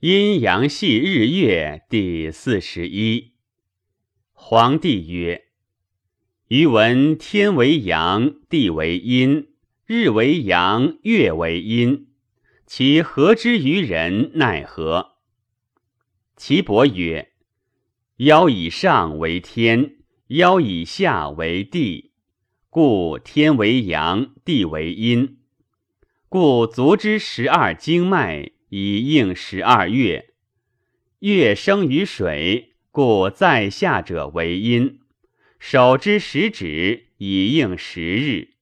阴阳系日月第四十一。皇帝曰：“余闻天为阳，地为阴，日为阳，月为阴，其何之于人？奈何？”岐伯曰：“腰以上为天，腰以下为地，故天为阳，地为阴。故足之十二经脉。”以应十二月，月生于水，故在下者为阴；手之十指以应十日，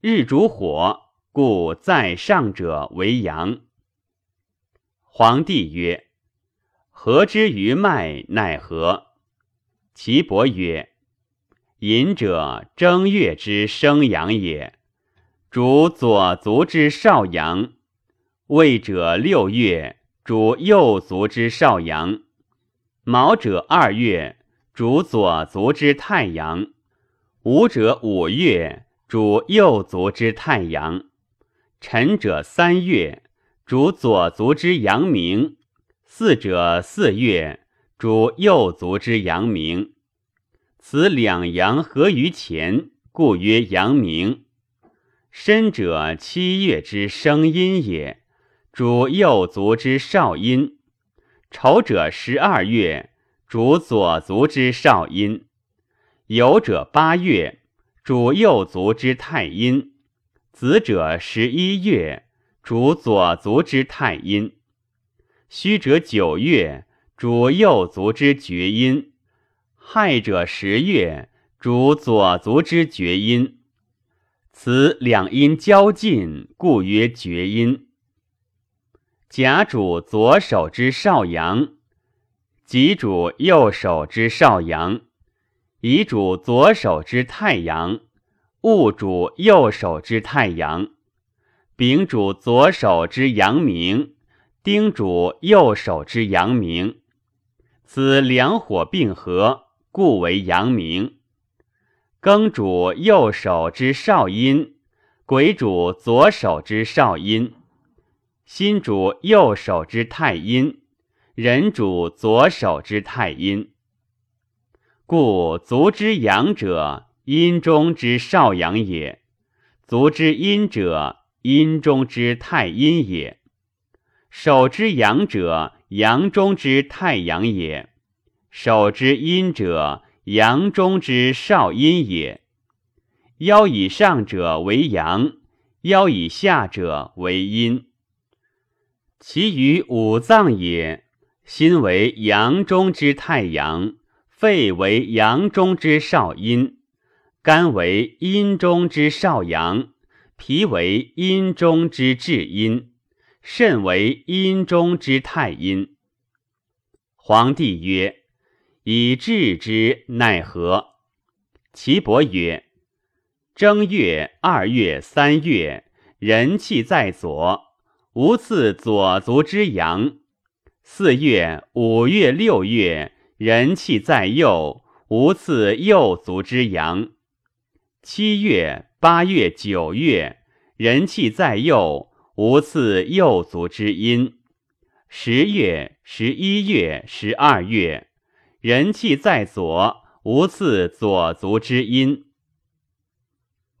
日主火，故在上者为阳。皇帝曰：“何之于脉？奈何？”岐伯曰：“隐者正月之生阳也，主左足之少阳。”未者六月，主右足之少阳；卯者二月，主左足之太阳；午者五月，主右足之太阳；辰者三月，主左足之阳明；巳者四月，主右足之阳明。此两阳合于前，故曰阳明。申者七月之生阴也。主右足之少阴，丑者十二月，主左足之少阴；酉者八月，主右足之太阴；子者十一月，主左足之太阴；戌者九月，主右足之厥阴；亥者十月，主左足之厥阴。此两阴交近，故曰厥阴。甲主左手之少阳，己主右手之少阳，乙主左手之太阳，戊主右手之太阳，丙主左手之阳明，丁主右手之阳明。此两火并合，故为阳明。庚主右手之少阴，癸主左手之少阴。心主右手之太阴，人主左手之太阴。故足之阳者，阴中之少阳也；足之阴者，阴中之太阴也；手之阳者，阳中之太阳也；手之阴者，阳中之少阴也。腰以上者为阳，腰以下者为阴。其余五脏也，心为阳中之太阳，肺为阳中之少阴，肝为阴中之少阳，脾为阴中之至阴，肾为阴中之太阴。皇帝曰：“以治之奈何？”岐伯曰：“正月、二月、三月，人气在左。”无次左足之阳，四月、五月、六月，人气在右，无次右足之阳。七月、八月、九月，人气在右，无次右足之阴。十月、十一月、十二月，人气在左，无次左足之阴。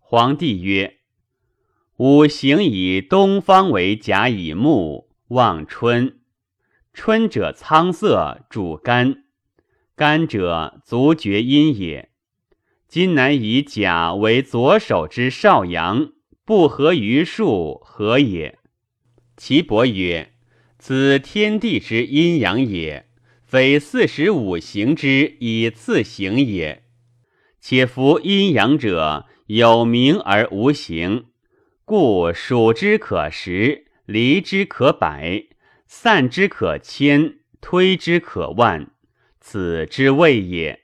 皇帝曰。五行以东方为甲乙木，望春。春者苍色，主肝。肝者足厥阴也。今乃以甲为左手之少阳，不合于数，何也？岐伯曰：此天地之阴阳也，非四时五行之以次行也。且夫阴阳者，有名而无形。故数之可十，离之可百，散之可千，推之可万，此之谓也。